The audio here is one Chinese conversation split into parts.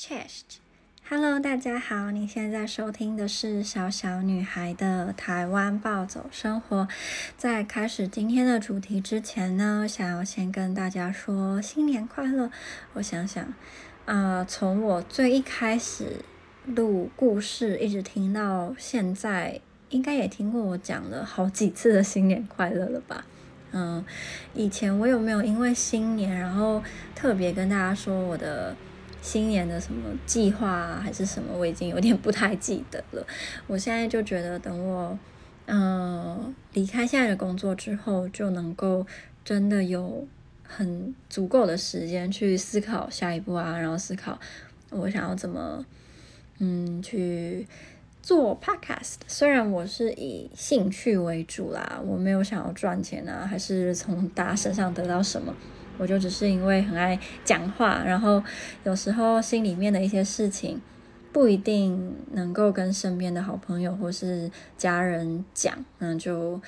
Chest，Hello，大家好，你现在收听的是小小女孩的台湾暴走生活。在开始今天的主题之前呢，想要先跟大家说新年快乐。我想想，啊、从我最一开始录故事，一直听到现在，应该也听过我讲了好几次的新年快乐了吧？嗯，以前我有没有因为新年，然后特别跟大家说我的？新年的什么计划啊，还是什么，我已经有点不太记得了。我现在就觉得，等我嗯离开现在的工作之后，就能够真的有很足够的时间去思考下一步啊，然后思考我想要怎么嗯去做 podcast。虽然我是以兴趣为主啦，我没有想要赚钱啊，还是从大家身上得到什么。我就只是因为很爱讲话，然后有时候心里面的一些事情不一定能够跟身边的好朋友或是家人讲，那就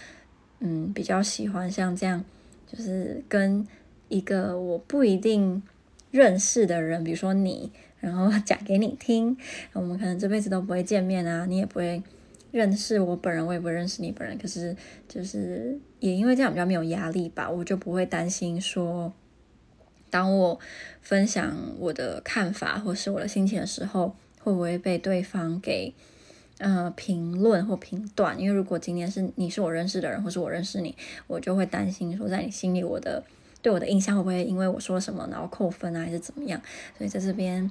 嗯比较喜欢像这样，就是跟一个我不一定认识的人，比如说你，然后讲给你听，我们可能这辈子都不会见面啊，你也不会认识我本人，我也不认识你本人，可是就是也因为这样比较没有压力吧，我就不会担心说。当我分享我的看法或是我的心情的时候，会不会被对方给呃评论或评断？因为如果今天是你是我认识的人，或是我认识你，我就会担心说，在你心里我的对我的印象会不会因为我说什么然后扣分啊，还是怎么样？所以在这边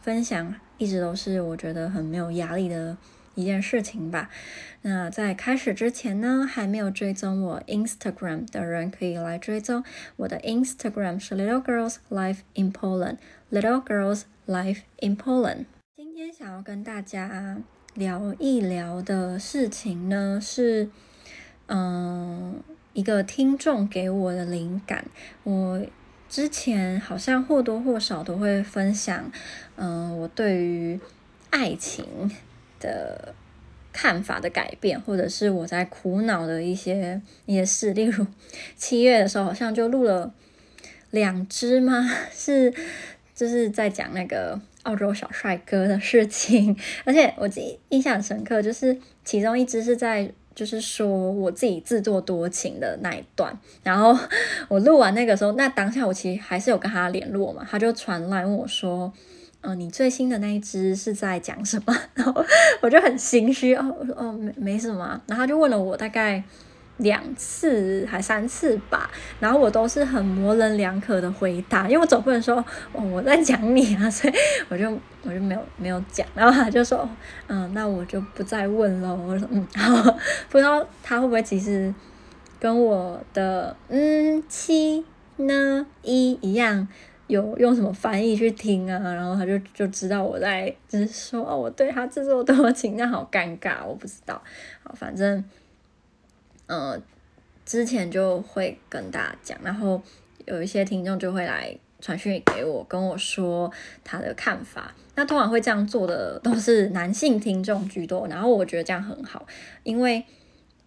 分享一直都是我觉得很没有压力的。一件事情吧。那在开始之前呢，还没有追踪我 Instagram 的人可以来追踪我的 Instagram 是 Little Girls Life in Poland。Little Girls Life in Poland。今天想要跟大家聊一聊的事情呢，是嗯一个听众给我的灵感。我之前好像或多或少都会分享，嗯，我对于爱情。的看法的改变，或者是我在苦恼的一些一些事，例如七月的时候，好像就录了两支吗？是就是在讲那个澳洲小帅哥的事情，而且我记印象深刻，就是其中一支是在就是说我自己自作多情的那一段，然后我录完那个时候，那当下我其实还是有跟他联络嘛，他就传来问我说。嗯、你最新的那一支是在讲什么？然后我就很心虚哦，我说哦没没什么，然后他就问了我大概两次还三次吧，然后我都是很模棱两可的回答，因为我总不能说哦我在讲你啊，所以我就我就没有没有讲，然后他就说嗯，那我就不再问了。我说嗯，好，不知道他会不会其实跟我的嗯七呢一一样。有用什么翻译去听啊？然后他就就知道我在就是说哦，我对他自作多情，那好尴尬，我不知道。好，反正呃，之前就会跟大家讲，然后有一些听众就会来传讯给我，跟我说他的看法。那通常会这样做的都是男性听众居多，然后我觉得这样很好，因为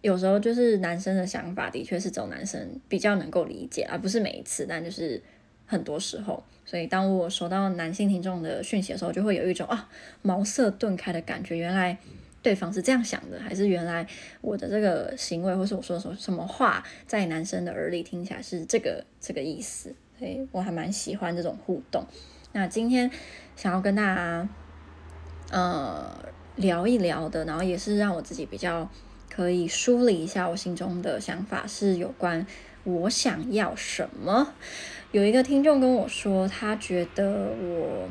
有时候就是男生的想法的确是这种男生比较能够理解，而不是每一次，但就是。很多时候，所以当我收到男性听众的讯息的时候，就会有一种啊茅塞顿开的感觉。原来对方是这样想的，还是原来我的这个行为，或是我说什么什么话，在男生的耳里听起来是这个这个意思。所以我还蛮喜欢这种互动。那今天想要跟大家呃聊一聊的，然后也是让我自己比较可以梳理一下我心中的想法，是有关我想要什么。有一个听众跟我说，他觉得我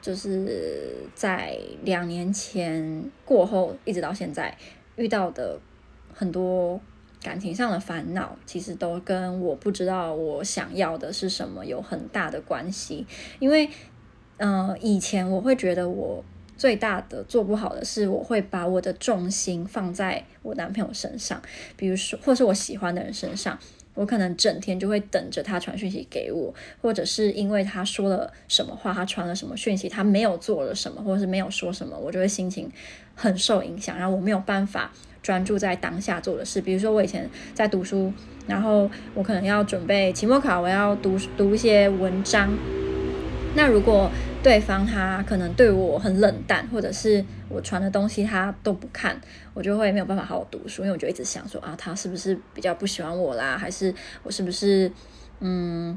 就是在两年前过后，一直到现在遇到的很多感情上的烦恼，其实都跟我不知道我想要的是什么有很大的关系。因为，呃，以前我会觉得我最大的做不好的是，我会把我的重心放在我男朋友身上，比如说，或是我喜欢的人身上。我可能整天就会等着他传讯息给我，或者是因为他说了什么话，他传了什么讯息，他没有做了什么，或者是没有说什么，我就会心情很受影响，然后我没有办法专注在当下做的事。比如说我以前在读书，然后我可能要准备期末考，我要读读一些文章，那如果对方他可能对我很冷淡，或者是我传的东西他都不看，我就会没有办法好好读书，因为我就一直想说啊，他是不是比较不喜欢我啦，还是我是不是嗯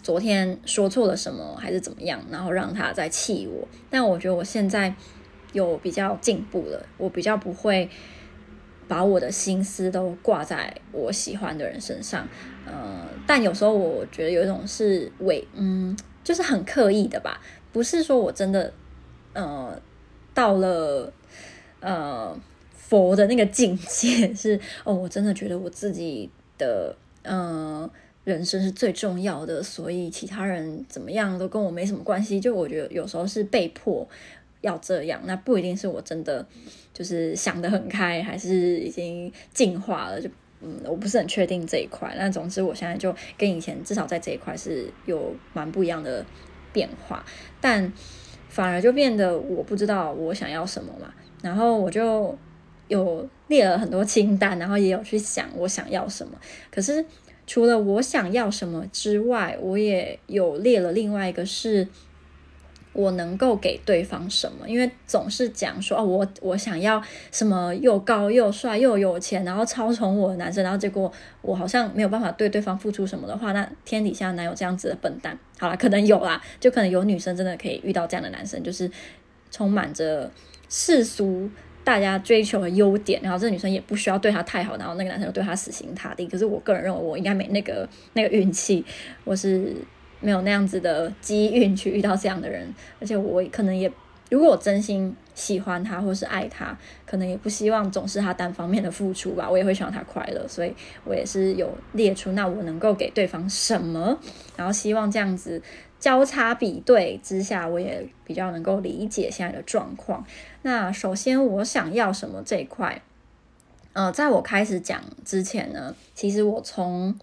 昨天说错了什么，还是怎么样，然后让他再气我。但我觉得我现在有比较进步了，我比较不会把我的心思都挂在我喜欢的人身上，呃，但有时候我觉得有一种是伪嗯。就是很刻意的吧，不是说我真的，呃，到了呃佛的那个境界 是哦，我真的觉得我自己的呃人生是最重要的，所以其他人怎么样都跟我没什么关系。就我觉得有时候是被迫要这样，那不一定是我真的就是想得很开，还是已经进化了就。嗯，我不是很确定这一块。那总之，我现在就跟以前至少在这一块是有蛮不一样的变化，但反而就变得我不知道我想要什么嘛。然后我就有列了很多清单，然后也有去想我想要什么。可是除了我想要什么之外，我也有列了另外一个是。我能够给对方什么？因为总是讲说哦，我我想要什么又高又帅又有钱，然后超宠我的男生，然后结果我好像没有办法对对方付出什么的话，那天底下哪有这样子的笨蛋？好啦，可能有啦，就可能有女生真的可以遇到这样的男生，就是充满着世俗大家追求的优点，然后这女生也不需要对他太好，然后那个男生又对他死心塌地。可是我个人认为，我应该没那个那个运气，我是。没有那样子的机运去遇到这样的人，而且我可能也，如果我真心喜欢他或是爱他，可能也不希望总是他单方面的付出吧。我也会希望他快乐，所以我也是有列出那我能够给对方什么，然后希望这样子交叉比对之下，我也比较能够理解现在的状况。那首先我想要什么这一块。呃，在我开始讲之前呢，其实我从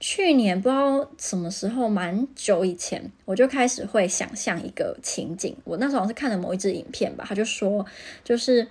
去年不知道什么时候，蛮久以前，我就开始会想象一个情景。我那时候是看了某一支影片吧，他就说，就是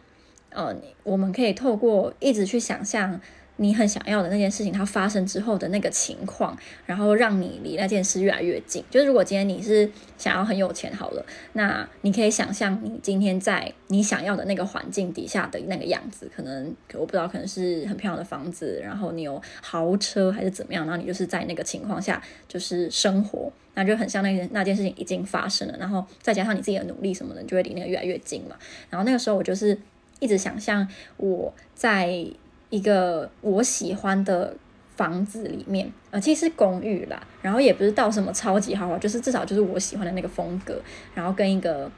呃，我们可以透过一直去想象。你很想要的那件事情，它发生之后的那个情况，然后让你离那件事越来越近。就是如果今天你是想要很有钱好了，那你可以想象你今天在你想要的那个环境底下的那个样子，可能我不知道，可能是很漂亮的房子，然后你有豪车还是怎么样，然后你就是在那个情况下就是生活，那就很像那件那件事情已经发生了，然后再加上你自己的努力什么的，你就会离那个越来越近嘛。然后那个时候我就是一直想象我在。一个我喜欢的房子里面，呃，其实是公寓啦，然后也不是到什么超级豪华，就是至少就是我喜欢的那个风格，然后跟一个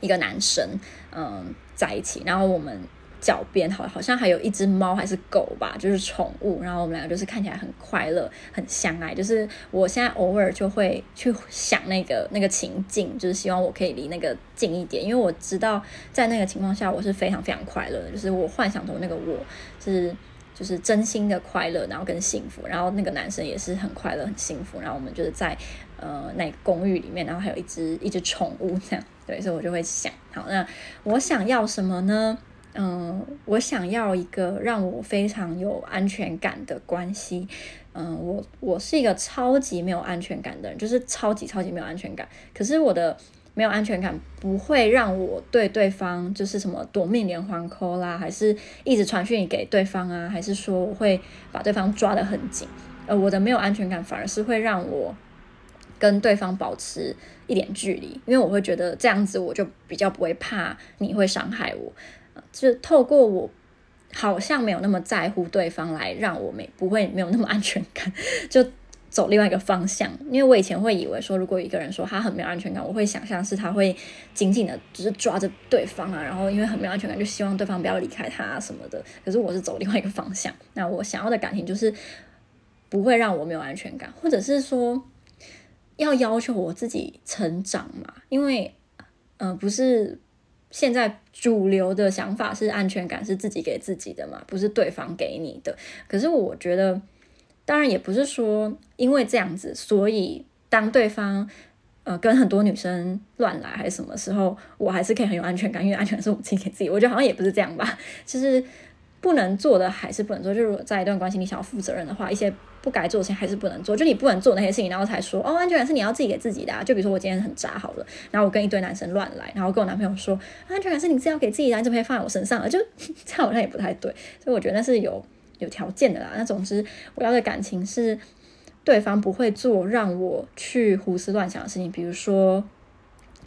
一个男生，嗯，在一起，然后我们。脚边好，好像还有一只猫还是狗吧，就是宠物。然后我们两个就是看起来很快乐，很相爱。就是我现在偶尔就会去想那个那个情境，就是希望我可以离那个近一点，因为我知道在那个情况下我是非常非常快乐的。就是我幻想中那个我是就是真心的快乐，然后跟幸福。然后那个男生也是很快乐很幸福。然后我们就是在呃那个公寓里面，然后还有一只一只宠物这样。对，所以我就会想，好，那我想要什么呢？嗯，我想要一个让我非常有安全感的关系。嗯，我我是一个超级没有安全感的人，就是超级超级没有安全感。可是我的没有安全感不会让我对对方就是什么夺命连环 call 啦，还是一直传讯给对方啊，还是说我会把对方抓得很紧。呃，我的没有安全感反而是会让我跟对方保持一点距离，因为我会觉得这样子我就比较不会怕你会伤害我。就透过我好像没有那么在乎对方来让我没不会没有那么安全感，就走另外一个方向。因为我以前会以为说，如果一个人说他很没有安全感，我会想象是他会紧紧的，只是抓着对方啊，然后因为很没有安全感，就希望对方不要离开他什么的。可是我是走另外一个方向，那我想要的感情就是不会让我没有安全感，或者是说要要求我自己成长嘛，因为嗯、呃，不是。现在主流的想法是安全感是自己给自己的嘛，不是对方给你的。可是我觉得，当然也不是说因为这样子，所以当对方呃跟很多女生乱来还是什么时候，我还是可以很有安全感，因为安全感是我自己给自己。我觉得好像也不是这样吧，就是不能做的还是不能做。就是如果在一段关系你想要负责任的话，一些不该做的事情还是不能做，就你不能做那些事情，然后才说哦，安全感是你要自己给自己的啊。就比如说我今天很渣好了，然后我跟一堆男生乱来，然后跟我男朋友说安全感是你自己要给自己的，你怎么可以放在我身上了？就 这样好像也不太对，所以我觉得那是有有条件的啦。那总之我要的感情是对方不会做让我去胡思乱想的事情，比如说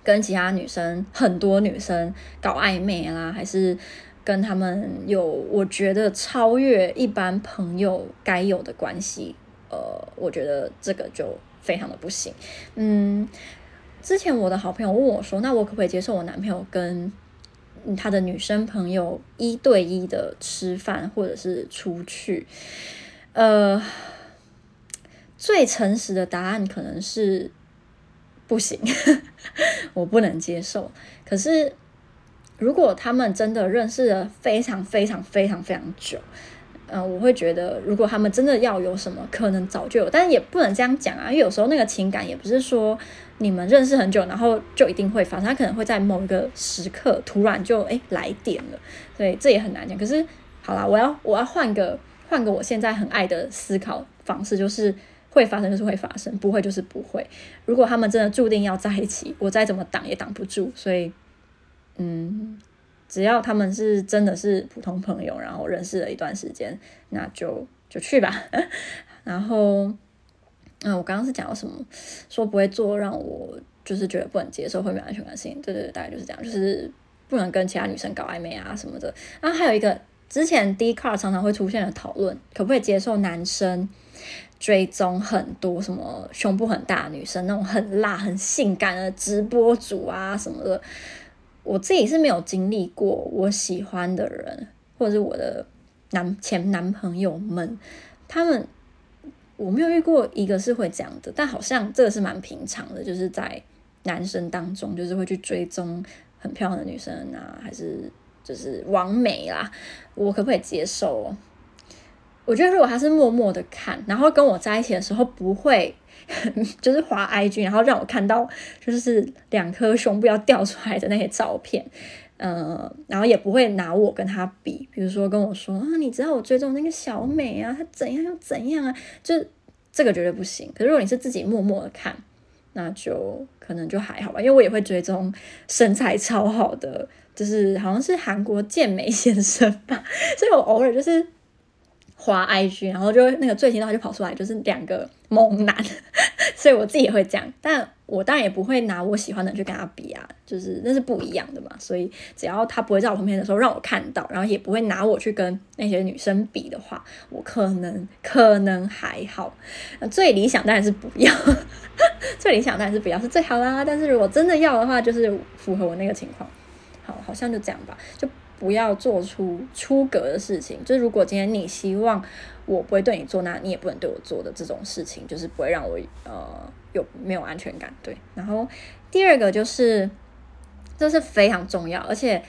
跟其他女生很多女生搞暧昧啦，还是。跟他们有，我觉得超越一般朋友该有的关系，呃，我觉得这个就非常的不行。嗯，之前我的好朋友问我说，那我可不可以接受我男朋友跟他的女生朋友一对一的吃饭或者是出去？呃，最诚实的答案可能是不行，我不能接受。可是。如果他们真的认识了非常非常非常非常久，嗯、我会觉得，如果他们真的要有什么，可能早就有，但是也不能这样讲啊，因为有时候那个情感也不是说你们认识很久，然后就一定会发生，他可能会在某一个时刻突然就诶来电了，所以这也很难讲。可是好啦，我要我要换个换个我现在很爱的思考方式，就是会发生就是会发生，不会就是不会。如果他们真的注定要在一起，我再怎么挡也挡不住，所以。嗯，只要他们是真的是普通朋友，然后认识了一段时间，那就就去吧。然后，嗯，我刚刚是讲到什么？说不会做让我就是觉得不能接受、会没安全感的事情。对对对，大概就是这样，就是不能跟其他女生搞暧昧啊什么的。然后还有一个，之前 D car 常常会出现的讨论，可不可以接受男生追踪很多什么胸部很大的女生，那种很辣、很性感的直播主啊什么的。我自己是没有经历过，我喜欢的人或者是我的男前男朋友们，他们我没有遇过一个是会这样的，但好像这个是蛮平常的，就是在男生当中，就是会去追踪很漂亮的女生啊，还是就是完美啦，我可不可以接受？我觉得如果他是默默的看，然后跟我在一起的时候不会。就是滑 IG，然后让我看到就是两颗胸部要掉出来的那些照片，呃，然后也不会拿我跟他比，比如说跟我说啊，你知道我追踪那个小美啊，她怎样又怎样啊，就这个绝对不行。可是如果你是自己默默的看，那就可能就还好吧，因为我也会追踪身材超好的，就是好像是韩国健美先生吧，所以我偶尔就是。滑 IG，然后就那个最新的话就跑出来，就是两个猛男，所以我自己也会这样，但我当然也不会拿我喜欢的去跟他比啊，就是那是不一样的嘛。所以只要他不会在我旁边的时候让我看到，然后也不会拿我去跟那些女生比的话，我可能可能还好。最理想当然是不要，最理想当然是不要是最好啦。但是如果真的要的话，就是符合我那个情况。好，好像就这样吧，就。不要做出出格的事情。就是如果今天你希望我不会对你做，那你也不能对我做的这种事情，就是不会让我呃有没有安全感。对。然后第二个就是，这是非常重要，而且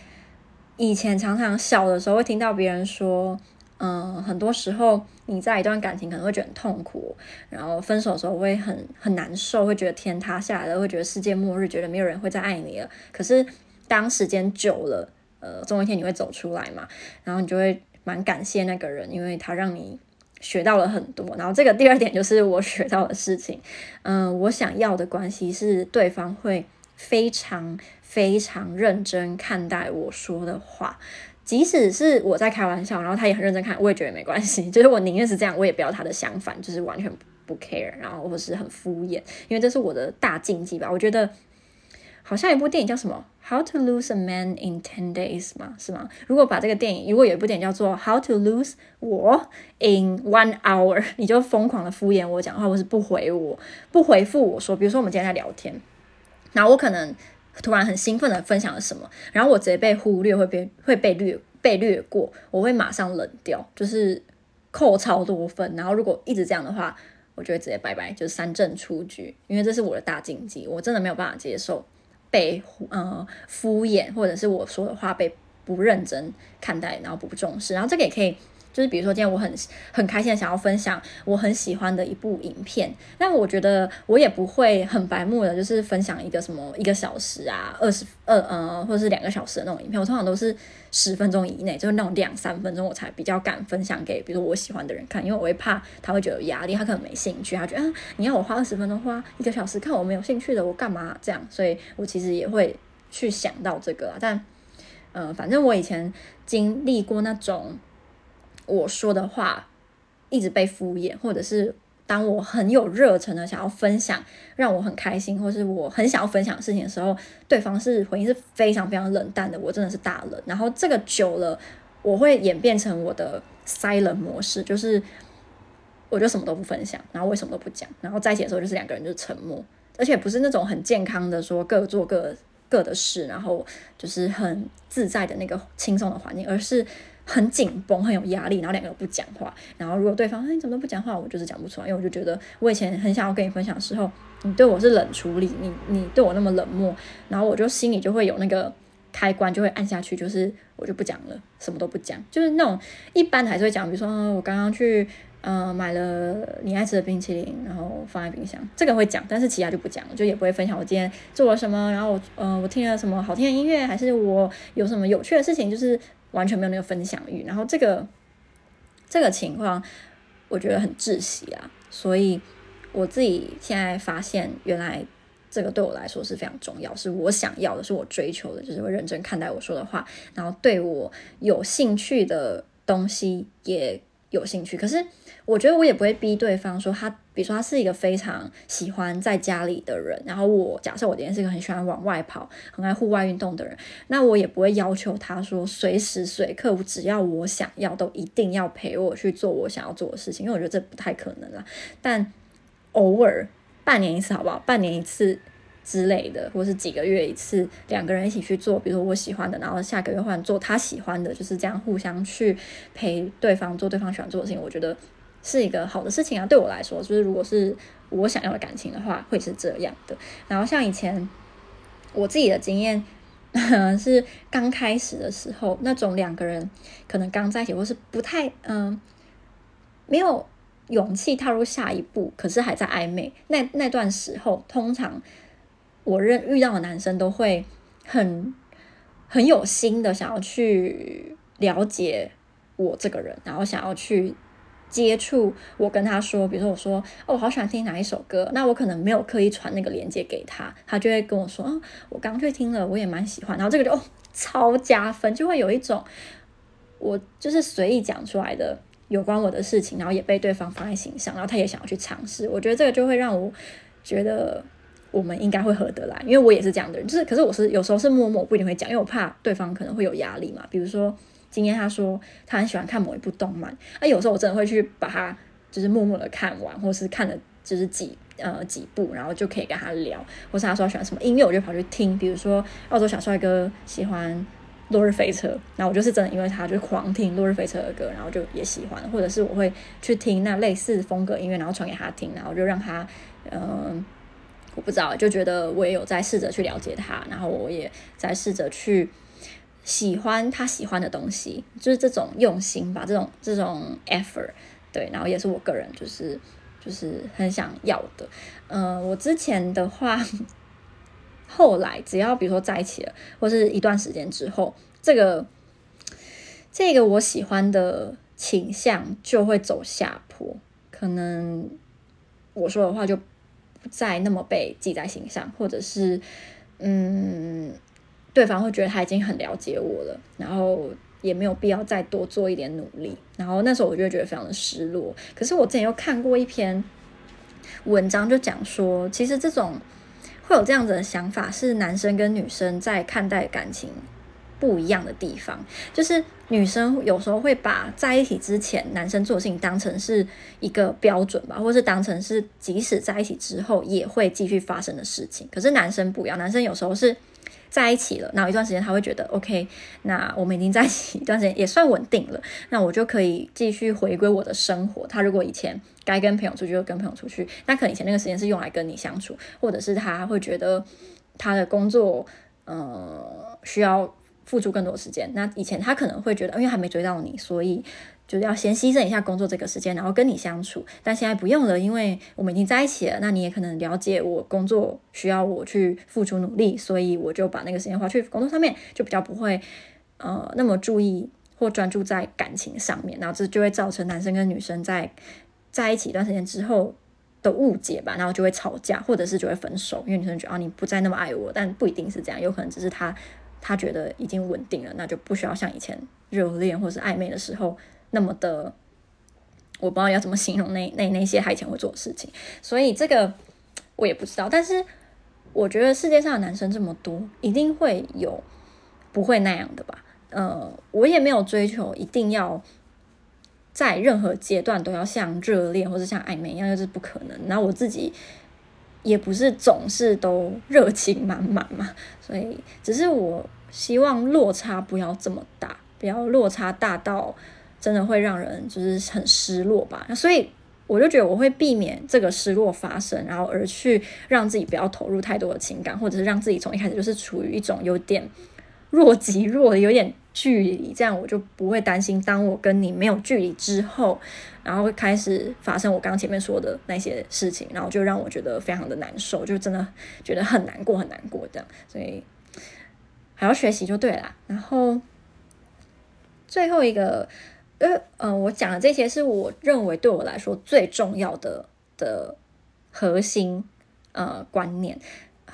以前常常小的时候会听到别人说，嗯、很多时候你在一段感情可能会觉得很痛苦，然后分手的时候会很很难受，会觉得天塌下来了，会觉得世界末日，觉得没有人会再爱你了。可是当时间久了。呃，总有一天你会走出来嘛，然后你就会蛮感谢那个人，因为他让你学到了很多。然后这个第二点就是我学到的事情，嗯、我想要的关系是对方会非常非常认真看待我说的话，即使是我在开玩笑，然后他也很认真看，我也觉得没关系。就是我宁愿是这样，我也不要他的相反，就是完全不 care，然后或是很敷衍，因为这是我的大禁忌吧。我觉得。好像一部电影叫什么《How to Lose a Man in Ten Days》吗？是吗？如果把这个电影，如果有一部电影叫做《How to Lose 我 in One Hour 》，你就疯狂的敷衍我讲话，或是不回我，不回复我说，比如说我们今天在聊天，然后我可能突然很兴奋的分享了什么，然后我直接被忽略，会被会被略被略过，我会马上冷掉，就是扣超多分。然后如果一直这样的话，我就会直接拜拜，就是三振出局，因为这是我的大禁忌，我真的没有办法接受。被呃敷衍，或者是我说的话被不认真看待，然后不重视，然后这个也可以就是比如说今天我很很开心的想要分享我很喜欢的一部影片，但我觉得我也不会很白目的，就是分享一个什么一个小时啊、二十二呃或者是两个小时的那种影片，我通常都是十分钟以内，就是那种两三分钟我才比较敢分享给比如说我喜欢的人看，因为我会怕他会觉得有压力，他可能没兴趣，他觉得啊你要我花二十分钟花一个小时看我没有兴趣的，我干嘛这样？所以我其实也会去想到这个，但嗯、呃，反正我以前经历过那种。我说的话一直被敷衍，或者是当我很有热忱的想要分享，让我很开心，或是我很想要分享事情的时候，对方是回应是非常非常冷淡的，我真的是大冷。然后这个久了，我会演变成我的 silent 模式，就是我就什么都不分享，然后我什么都不讲，然后在一起的时候就是两个人就是沉默，而且不是那种很健康的说各做各各的事，然后就是很自在的那个轻松的环境，而是。很紧绷，很有压力，然后两个人不讲话，然后如果对方说你怎么都不讲话，我就是讲不出来，因为我就觉得我以前很想要跟你分享的时候，你对我是冷处理，你你对我那么冷漠，然后我就心里就会有那个开关就会按下去，就是我就不讲了，什么都不讲，就是那种一般还是会讲，比如说我刚刚去呃买了你爱吃的冰淇淋，然后放在冰箱，这个会讲，但是其他就不讲了，就也不会分享我今天做了什么，然后我呃我听了什么好听的音乐，还是我有什么有趣的事情，就是。完全没有那个分享欲，然后这个这个情况我觉得很窒息啊，所以我自己现在发现，原来这个对我来说是非常重要，是我想要的，是我追求的，就是会认真看待我说的话，然后对我有兴趣的东西也有兴趣，可是。我觉得我也不会逼对方说他，比如说他是一个非常喜欢在家里的人，然后我假设我今天是一个很喜欢往外跑、很爱户外运动的人，那我也不会要求他说随时随刻只要我想要都一定要陪我去做我想要做的事情，因为我觉得这不太可能啦。但偶尔半年一次好不好？半年一次之类的，或是几个月一次，两个人一起去做，比如说我喜欢的，然后下个月换做他喜欢的，就是这样互相去陪对方做对方喜欢做的事情，我觉得。是一个好的事情啊，对我来说，就是如果是我想要的感情的话，会是这样的。然后像以前我自己的经验，是刚开始的时候，那种两个人可能刚在一起，或是不太嗯、没有勇气踏入下一步，可是还在暧昧。那那段时候，通常我认遇到的男生都会很很有心的想要去了解我这个人，然后想要去。接触我跟他说，比如说我说哦，我好喜欢听哪一首歌，那我可能没有刻意传那个链接给他，他就会跟我说，哦，我刚去听了，我也蛮喜欢，然后这个就哦超加分，就会有一种我就是随意讲出来的有关我的事情，然后也被对方放在心上，然后他也想要去尝试，我觉得这个就会让我觉得我们应该会合得来，因为我也是这样的人，就是可是我是有时候是默默，不一定会讲，因为我怕对方可能会有压力嘛，比如说。今天他说他很喜欢看某一部动漫，啊，有时候我真的会去把它就是默默的看完，或是看了就是几呃几部，然后就可以跟他聊。或是他说喜欢什么音乐，我就跑去听。比如说澳洲小帅哥喜欢《落日飞车》，然后我就是真的因为他就狂听《落日飞车》的歌，然后就也喜欢。或者是我会去听那类似风格音乐，然后传给他听，然后就让他嗯、我不知道，就觉得我也有在试着去了解他，然后我也在试着去。喜欢他喜欢的东西，就是这种用心吧，这种这种 effort，对，然后也是我个人就是就是很想要的。嗯、我之前的话，后来只要比如说在一起了，或是一段时间之后，这个这个我喜欢的倾向就会走下坡，可能我说的话就不再那么被记在心上，或者是嗯。对方会觉得他已经很了解我了，然后也没有必要再多做一点努力。然后那时候我就觉得非常的失落。可是我之前又看过一篇文章，就讲说，其实这种会有这样子的想法，是男生跟女生在看待感情不一样的地方。就是女生有时候会把在一起之前男生做的事情当成是一个标准吧，或是当成是即使在一起之后也会继续发生的事情。可是男生不一样，男生有时候是。在一起了，然后一段时间他会觉得 OK，那我们已经在一起一段时间，也算稳定了，那我就可以继续回归我的生活。他如果以前该跟朋友出去就跟朋友出去，那可能以前那个时间是用来跟你相处，或者是他会觉得他的工作呃需要付出更多时间。那以前他可能会觉得，因为还没追到你，所以就要先牺牲一下工作这个时间，然后跟你相处。但现在不用了，因为我们已经在一起了。那你也可能了解我工作需要我去付出努力，所以我就把那个时间花去工作上面，就比较不会呃那么注意或专注在感情上面。然后这就会造成男生跟女生在在一起一段时间之后的误解吧，然后就会吵架，或者是就会分手，因为女生觉得啊你不再那么爱我，但不一定是这样，有可能只是他他觉得已经稳定了，那就不需要像以前热恋或是暧昧的时候。那么的，我不知道要怎么形容那 那那些他以前会做的事情，所以这个我也不知道。但是我觉得世界上的男生这么多，一定会有不会那样的吧？呃，我也没有追求一定要在任何阶段都要像热恋或者像暧昧一样，就是不可能。然后我自己也不是总是都热情满满嘛，所以只是我希望落差不要这么大，不要落差大到。真的会让人就是很失落吧，所以我就觉得我会避免这个失落发生，然后而去让自己不要投入太多的情感，或者是让自己从一开始就是处于一种有点若即若离、有点距离，这样我就不会担心，当我跟你没有距离之后，然后开始发生我刚刚前面说的那些事情，然后就让我觉得非常的难受，就真的觉得很难过，很难过这样，所以还要学习就对了。然后最后一个。呃，嗯，我讲的这些是我认为对我来说最重要的的核心呃观念、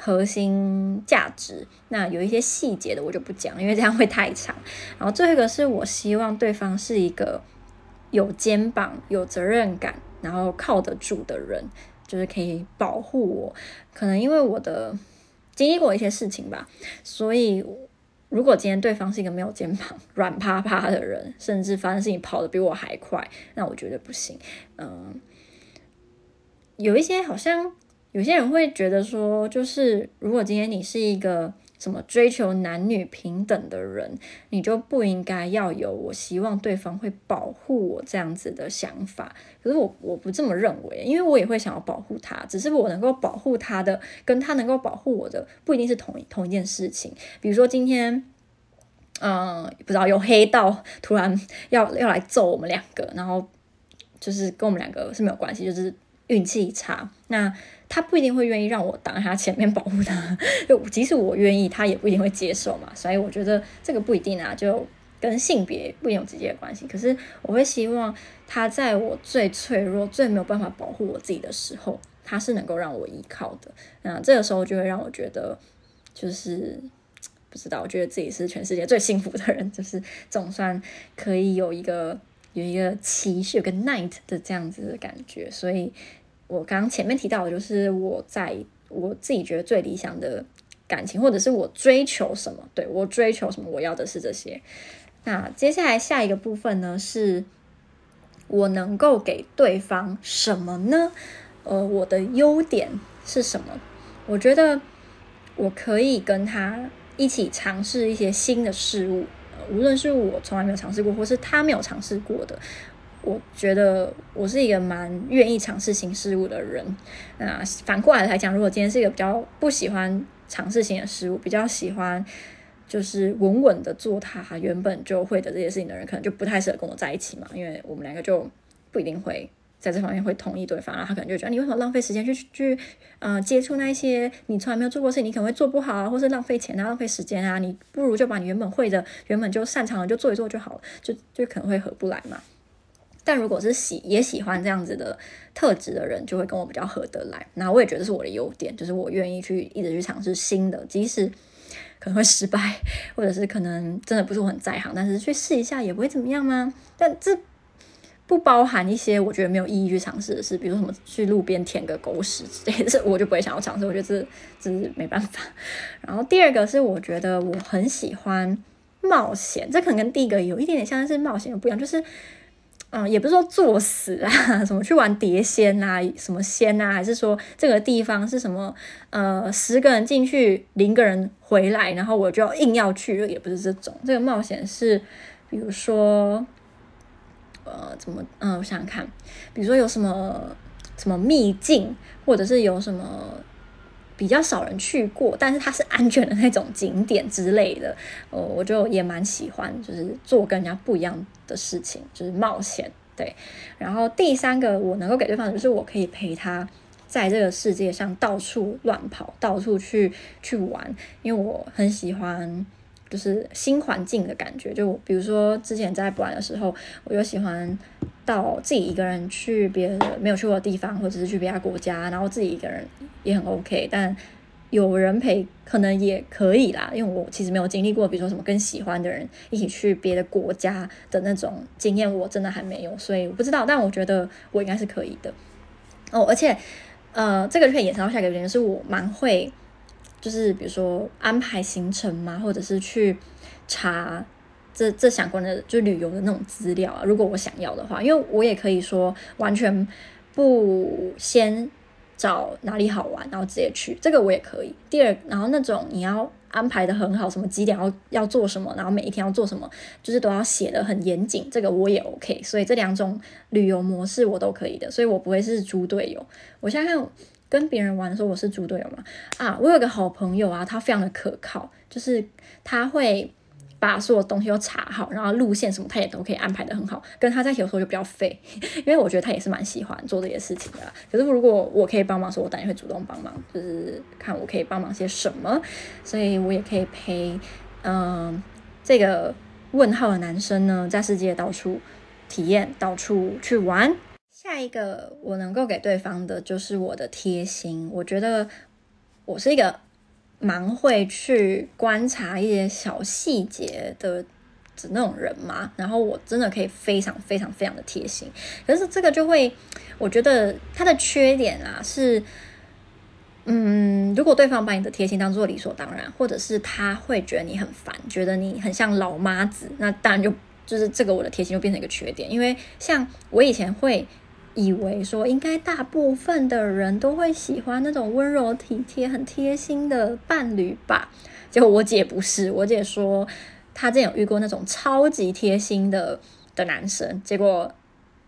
核心价值。那有一些细节的我就不讲，因为这样会太长。然后最后一个是我希望对方是一个有肩膀、有责任感，然后靠得住的人，就是可以保护我。可能因为我的经历过一些事情吧，所以。如果今天对方是一个没有肩膀、软趴趴的人，甚至发生事情跑得比我还快，那我觉得不行。嗯，有一些好像有些人会觉得说，就是如果今天你是一个什么追求男女平等的人，你就不应该要有我希望对方会保护我这样子的想法。可是我我不这么认为，因为我也会想要保护他，只是我能够保护他的，跟他能够保护我的不一定是同一同一件事情。比如说今天，嗯，不知道有黑道突然要要来揍我们两个，然后就是跟我们两个是没有关系，就是运气差。那他不一定会愿意让我挡在他前面 保护他，就即使我愿意，他也不一定会接受嘛。所以我觉得这个不一定啊，就。跟性别不一定有直接的关系，可是我会希望他在我最脆弱、最没有办法保护我自己的时候，他是能够让我依靠的。那这个时候就会让我觉得，就是不知道，我觉得自己是全世界最幸福的人，就是总算可以有一个有一个骑士、有个 knight 的这样子的感觉。所以我刚前面提到的，就是我在我自己觉得最理想的感情，或者是我追求什么，对，我追求什么，我要的是这些。那接下来下一个部分呢，是我能够给对方什么呢？呃，我的优点是什么？我觉得我可以跟他一起尝试一些新的事物，无论是我从来没有尝试过，或是他没有尝试过的。我觉得我是一个蛮愿意尝试新事物的人。那反过来来讲，如果今天是一个比较不喜欢尝试新的事物，比较喜欢。就是稳稳的做他原本就会的这些事情的人，可能就不太适合跟我在一起嘛，因为我们两个就不一定会在这方面会同意对方，然后他可能就觉得你为什么浪费时间去去呃接触那一些你从来没有做过事情，你可能会做不好啊，或是浪费钱啊，浪费时间啊，你不如就把你原本会的、原本就擅长的就做一做就好了，就就可能会合不来嘛。但如果是喜也喜欢这样子的特质的人，就会跟我比较合得来。那我也觉得是我的优点，就是我愿意去一直去尝试新的，即使。可能会失败，或者是可能真的不是我很在行，但是去试一下也不会怎么样吗？但这不包含一些我觉得没有意义去尝试的事，比如什么去路边舔个狗屎之类的，这 我就不会想要尝试。我觉得这这是没办法。然后第二个是我觉得我很喜欢冒险，这可能跟第一个有一点点像是冒险又不一样，就是。嗯，也不是说作死啊，什么去玩碟仙啊，什么仙啊，还是说这个地方是什么？呃，十个人进去，零个人回来，然后我就硬要去，也不是这种。这个冒险是，比如说，呃，怎么？嗯，我想想看，比如说有什么什么秘境，或者是有什么比较少人去过，但是它是安全的那种景点之类的，呃，我就也蛮喜欢，就是做跟人家不一样的事情，就是冒险。对，然后第三个我能够给对方的就是我可以陪他在这个世界上到处乱跑，到处去去玩，因为我很喜欢就是新环境的感觉。就比如说之前在波兰的时候，我就喜欢到自己一个人去别的没有去过的地方，或者是去别的国家，然后自己一个人也很 OK，但有人陪可能也可以啦。因为我其实没有经历过，比如说什么跟喜欢的人一起去别的国家的那种经验，我真的还没有，所以我不知道。但我觉得我应该是可以的哦，而且。呃，这个可以延伸到下一个原因，是我蛮会，就是比如说安排行程嘛，或者是去查这这相关的就旅游的那种资料啊。如果我想要的话，因为我也可以说完全不先找哪里好玩，然后直接去，这个我也可以。第二，然后那种你要。安排的很好，什么几点要要做什么，然后每一天要做什么，就是都要写得很严谨。这个我也 OK，所以这两种旅游模式我都可以的，所以我不会是猪队友。我现在跟别人玩的时候，我是猪队友嘛？啊，我有个好朋友啊，他非常的可靠，就是他会。把所有东西都查好，然后路线什么他也都可以安排得很好。跟他在一起的时候就比较废，因为我觉得他也是蛮喜欢做这些事情的。可是如果我可以帮忙，说我当然会主动帮忙，就是看我可以帮忙些什么。所以我也可以陪，嗯、呃，这个问号的男生呢，在世界到处体验，到处去玩。下一个我能够给对方的就是我的贴心。我觉得我是一个。蛮会去观察一些小细节的那种人嘛，然后我真的可以非常非常非常的贴心，可是这个就会，我觉得他的缺点啊是，嗯，如果对方把你的贴心当做理所当然，或者是他会觉得你很烦，觉得你很像老妈子，那当然就就是这个我的贴心就变成一个缺点，因为像我以前会。以为说应该大部分的人都会喜欢那种温柔体贴、很贴心的伴侣吧？结果我姐不是，我姐说她之前有遇过那种超级贴心的的男生，结果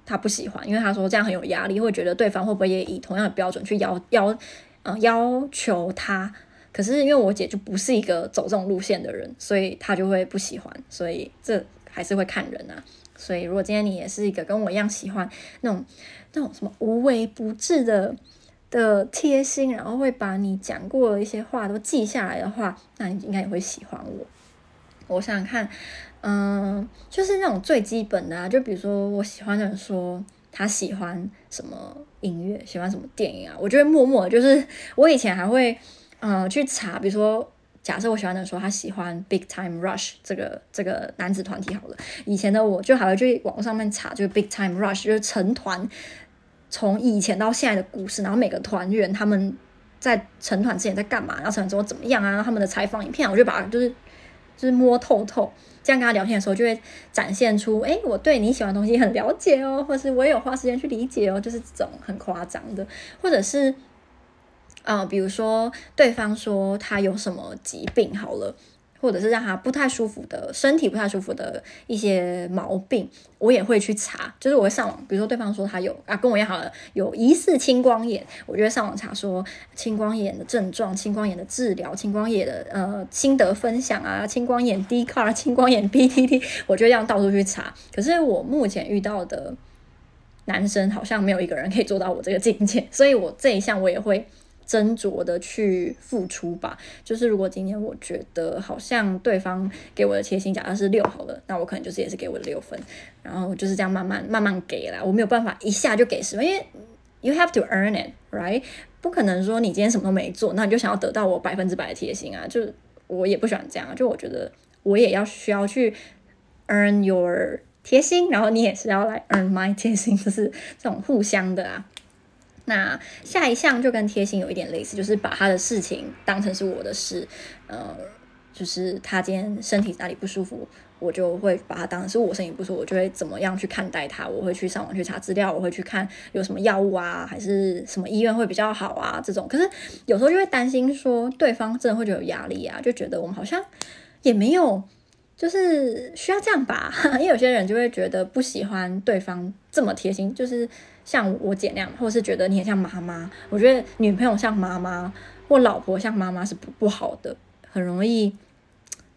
她不喜欢，因为她说这样很有压力，会觉得对方会不会也以同样的标准去要要嗯、要求她？可是因为我姐就不是一个走这种路线的人，所以她就会不喜欢，所以这还是会看人啊。所以，如果今天你也是一个跟我一样喜欢那种那种什么无微不至的的贴心，然后会把你讲过的一些话都记下来的话，那你应该也会喜欢我。我想想看，嗯，就是那种最基本的啊，就比如说我喜欢的人说他喜欢什么音乐，喜欢什么电影啊，我就会默默，就是我以前还会嗯去查，比如说。假设我喜欢的人说他喜欢 Big Time Rush 这个这个男子团体好了，以前的我就还会去网上面查，就是 Big Time Rush 就是成团从以前到现在的故事，然后每个团员他们在成团之前在干嘛，然后成团之后怎么样啊，他们的采访影片，我就把就是就是摸透透，这样跟他聊天的时候就会展现出，哎，我对你喜欢的东西很了解哦，或是我也有花时间去理解哦，就是这种很夸张的，或者是。呃，比如说对方说他有什么疾病好了，或者是让他不太舒服的身体不太舒服的一些毛病，我也会去查，就是我会上网，比如说对方说他有啊，跟我一样好了，有疑似青光眼，我就会上网查说青光眼的症状、青光眼的治疗、青光眼的呃心得分享啊、青光眼 D car、青光眼 BTT，我就这样到处去查。可是我目前遇到的男生好像没有一个人可以做到我这个境界，所以我这一项我也会。斟酌的去付出吧，就是如果今天我觉得好像对方给我的贴心，假设是六好了，那我可能就是也是给我的六分，然后就是这样慢慢慢慢给啦，我没有办法一下就给十分，因为 you have to earn it，right？不可能说你今天什么都没做，那你就想要得到我百分之百的贴心啊，就我也不喜欢这样，就我觉得我也要需要去 earn your 贴心，然后你也是要来 earn my 贴心，就是这种互相的啊。那下一项就跟贴心有一点类似，就是把他的事情当成是我的事，呃，就是他今天身体哪里不舒服，我就会把他当成是我身体不舒服，我就会怎么样去看待他，我会去上网去查资料，我会去看有什么药物啊，还是什么医院会比较好啊，这种。可是有时候就会担心说，对方真的会觉得有压力啊，就觉得我们好像也没有。就是需要这样吧，因为有些人就会觉得不喜欢对方这么贴心，就是像我姐那样，或是觉得你很像妈妈。我觉得女朋友像妈妈，或老婆像妈妈是不不好的，很容易。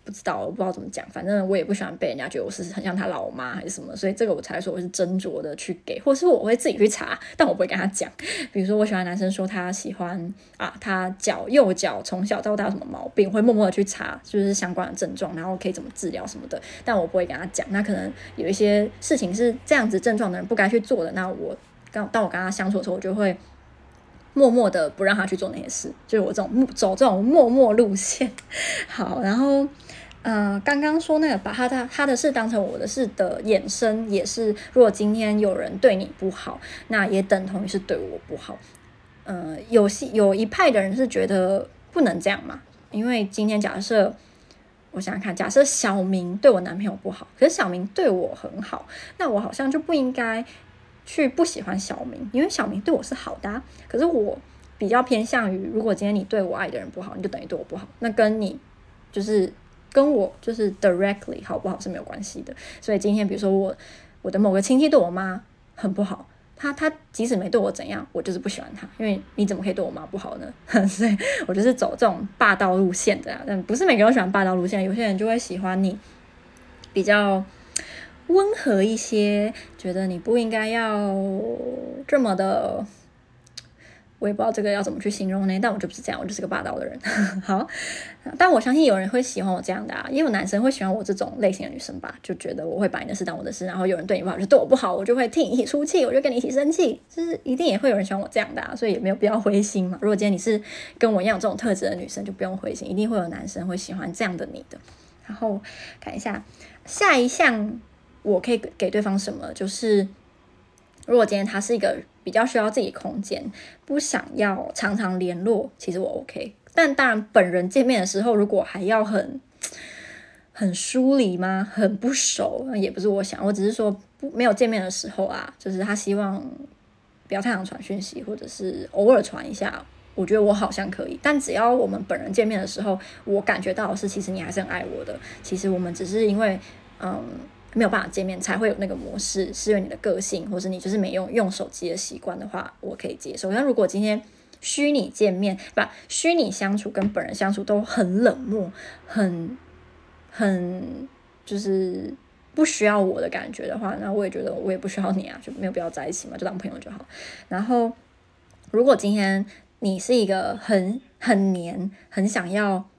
不知道，我不知道怎么讲，反正我也不喜欢被人家觉得我是很像他老妈还是什么，所以这个我才说我是斟酌的去给，或是我会自己去查，但我不会跟他讲。比如说我喜欢男生说他喜欢啊，他脚右脚从小到大有什么毛病，会默默的去查，就是相关的症状，然后可以怎么治疗什么的，但我不会跟他讲。那可能有一些事情是这样子症状的人不该去做的，那我刚当我跟他相处的时候，我就会默默的不让他去做那些事，就是我这种走这种默默路线。好，然后。嗯，刚刚说那个把他的他的事当成我的事的衍生，也是如果今天有人对你不好，那也等同于是对我不好。嗯，有些有一派的人是觉得不能这样嘛，因为今天假设我想想看，假设小明对我男朋友不好，可是小明对我很好，那我好像就不应该去不喜欢小明，因为小明对我是好的。可是我比较偏向于，如果今天你对我爱的人不好，你就等于对我不好，那跟你就是。跟我就是 directly 好不好是没有关系的，所以今天比如说我我的某个亲戚对我妈很不好，他他即使没对我怎样，我就是不喜欢他，因为你怎么可以对我妈不好呢？所以我就是走这种霸道路线的啊，但不是每个人都喜欢霸道路线，有些人就会喜欢你比较温和一些，觉得你不应该要这么的。我也不知道这个要怎么去形容呢，但我就不是这样，我就是个霸道的人。好，但我相信有人会喜欢我这样的啊，也有男生会喜欢我这种类型的女生吧，就觉得我会把你的事当我的事，然后有人对你不好就对我不好，我就会替你一起出气，我就跟你一起生气，就是一定也会有人喜欢我这样的啊，所以也没有必要灰心嘛。如果今天你是跟我一样这种特质的女生，就不用灰心，一定会有男生会喜欢这样的你的。然后看一下下一项，我可以给对方什么，就是如果今天他是一个。比较需要自己空间，不想要常常联络，其实我 OK。但当然，本人见面的时候，如果还要很很疏离吗？很不熟，也不是我想。我只是说不没有见面的时候啊，就是他希望不要太常传讯息，或者是偶尔传一下。我觉得我好像可以，但只要我们本人见面的时候，我感觉到是，其实你还是很爱我的。其实我们只是因为嗯。没有办法见面才会有那个模式，是因为你的个性，或是你就是没用用手机的习惯的话，我可以接受。但如果今天虚拟见面，把，虚拟相处跟本人相处都很冷漠，很很就是不需要我的感觉的话，那我也觉得我也不需要你啊，就没有必要在一起嘛，就当朋友就好。然后，如果今天你是一个很很黏，很想要。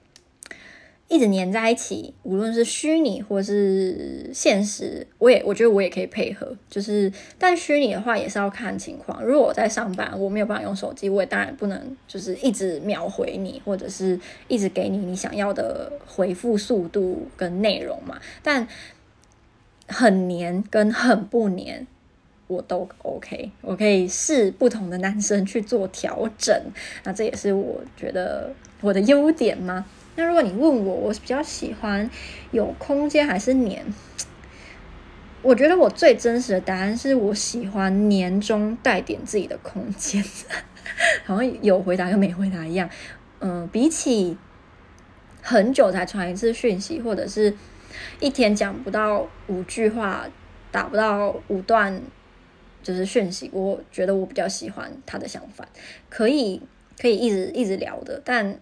一直黏在一起，无论是虚拟或是现实，我也我觉得我也可以配合。就是，但虚拟的话也是要看情况。如果我在上班，我没有办法用手机，我也当然不能就是一直秒回你，或者是一直给你你想要的回复速度跟内容嘛。但很黏跟很不黏，我都 OK，我可以试不同的男生去做调整。那这也是我觉得我的优点吗？那如果你问我，我是比较喜欢有空间还是黏？我觉得我最真实的答案是我喜欢黏中带点自己的空间，好像有回答又没回答一样。嗯，比起很久才传一次讯息，或者是一天讲不到五句话，打不到五段就是讯息，我觉得我比较喜欢他的想法，可以可以一直一直聊的，但。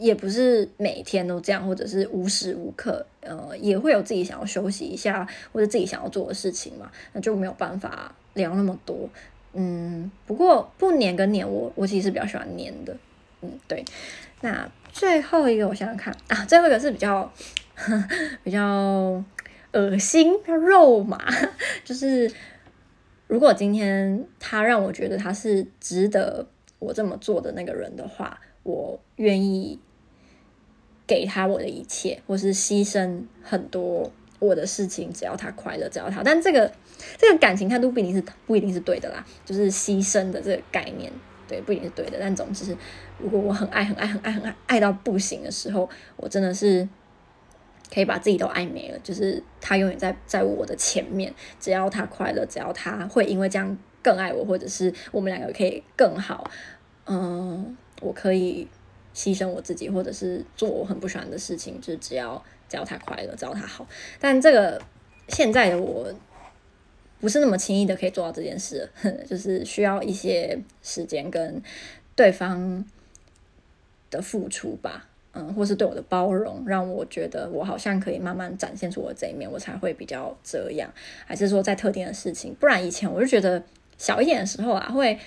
也不是每天都这样，或者是无时无刻，呃，也会有自己想要休息一下，或者自己想要做的事情嘛，那就没有办法聊那么多。嗯，不过不黏跟黏，我我其实比较喜欢黏的。嗯，对。那最后一个，我想想看啊，最后一个是比较呵 比较恶心、肉麻，就是如果今天他让我觉得他是值得我这么做的那个人的话，我愿意。给他我的一切，或是牺牲很多我的事情，只要他快乐，只要他。但这个这个感情态度不一定是不一定是对的啦，就是牺牲的这个概念，对，不一定是对的。但总之，如果我很爱很爱很爱很爱爱到不行的时候，我真的是可以把自己都爱没了。就是他永远在在我的前面，只要他快乐，只要他会因为这样更爱我，或者是我们两个可以更好，嗯，我可以。牺牲我自己，或者是做我很不喜欢的事情，就只要只要他快乐，只要他好。但这个现在的我不是那么轻易的可以做到这件事，就是需要一些时间跟对方的付出吧，嗯，或是对我的包容，让我觉得我好像可以慢慢展现出我这一面，我才会比较这样。还是说在特定的事情，不然以前我就觉得小一点的时候啊，会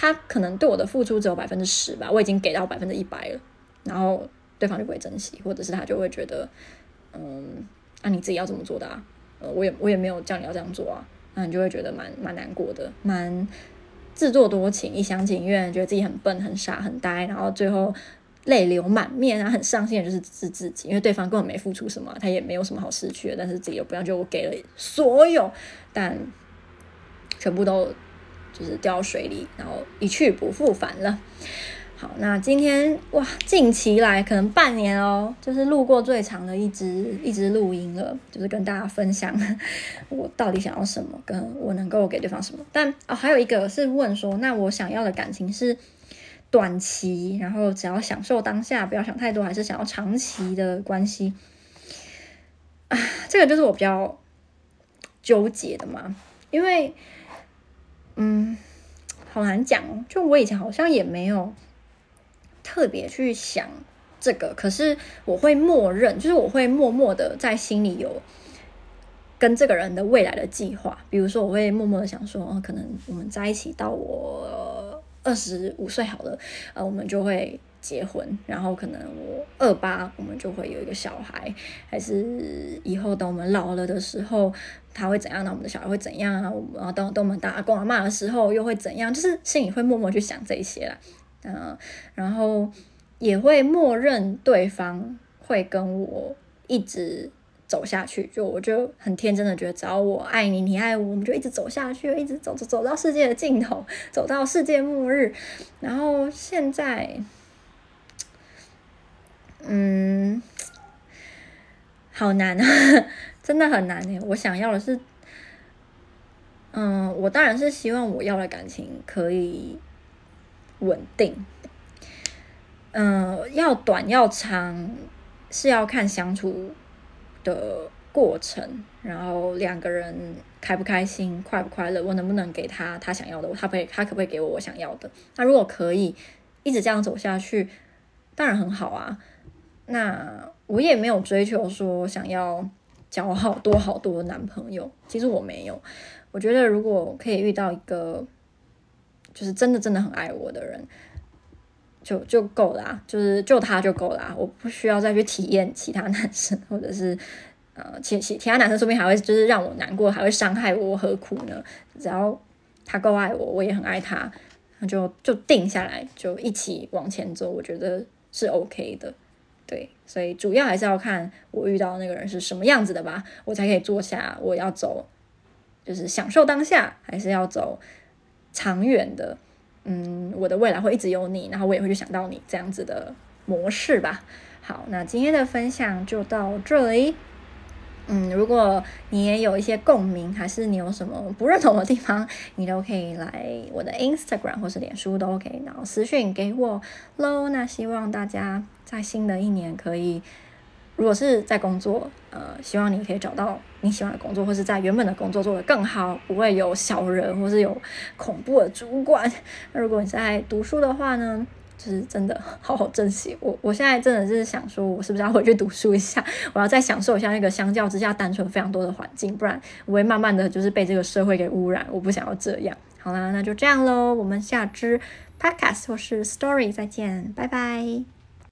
他可能对我的付出只有百分之十吧，我已经给到百分之一百了，然后对方就不会珍惜，或者是他就会觉得，嗯，啊你自己要怎么做的啊？呃，我也我也没有叫你要这样做啊，那你就会觉得蛮蛮难过的，蛮。自作多情，一厢情愿，觉得自己很笨、很傻、很呆，然后最后泪流满面啊，很伤心的就是自自己，因为对方根本没付出什么，他也没有什么好失去的，但是自己又不要，就我给了所有，但全部都就是掉水里，然后一去不复返了。好，那今天哇，近期来可能半年哦，就是录过最长的一支一支录音了，就是跟大家分享 我到底想要什么，跟我能够给对方什么。但哦，还有一个是问说，那我想要的感情是短期，然后只要享受当下，不要想太多，还是想要长期的关系？啊，这个就是我比较纠结的嘛，因为嗯，好难讲哦，就我以前好像也没有。特别去想这个，可是我会默认，就是我会默默的在心里有跟这个人的未来的计划。比如说，我会默默的想说，哦，可能我们在一起到我二十五岁好了，呃，我们就会结婚，然后可能我二八我们就会有一个小孩，还是以后等我们老了的时候他会怎样？那我们的小孩会怎样啊？然后等等我们打阿公阿妈的时候又会怎样？就是心里会默默去想这些啦。嗯，然后也会默认对方会跟我一直走下去，就我就很天真的觉得，只要我爱你，你爱我，我们就一直走下去，一直走走走到世界的尽头，走到世界末日。然后现在，嗯，好难啊，真的很难耶。我想要的是，嗯，我当然是希望我要的感情可以。稳定，嗯、要短要长是要看相处的过程，然后两个人开不开心、快不快乐，我能不能给他他想要的，他可他可不可以给我我想要的？那如果可以一直这样走下去，当然很好啊。那我也没有追求说想要交好多好多男朋友，其实我没有。我觉得如果可以遇到一个。就是真的真的很爱我的人，就就够了啊，就是就他就够啦，我不需要再去体验其他男生，或者是呃，其其其他男生说不定还会就是让我难过，还会伤害我，何苦呢？只要他够爱我，我也很爱他，那就就定下来，就一起往前走，我觉得是 OK 的。对，所以主要还是要看我遇到那个人是什么样子的吧，我才可以坐下，我要走，就是享受当下，还是要走。长远的，嗯，我的未来会一直有你，然后我也会去想到你这样子的模式吧。好，那今天的分享就到这里。嗯，如果你也有一些共鸣，还是你有什么不认同的地方，你都可以来我的 Instagram 或是脸书都 OK，然后私讯给我喽。那希望大家在新的一年可以。如果是在工作，呃，希望你可以找到你喜欢的工作，或是在原本的工作做得更好，不会有小人或是有恐怖的主管。那如果你在读书的话呢，就是真的 好好珍惜。我我现在真的是想说，我是不是要回去读书一下？我要再享受一下那个相较之下单纯非常多的环境，不然我会慢慢的就是被这个社会给污染。我不想要这样。好啦，那就这样喽，我们下支 podcast 或是 story 再见，拜拜。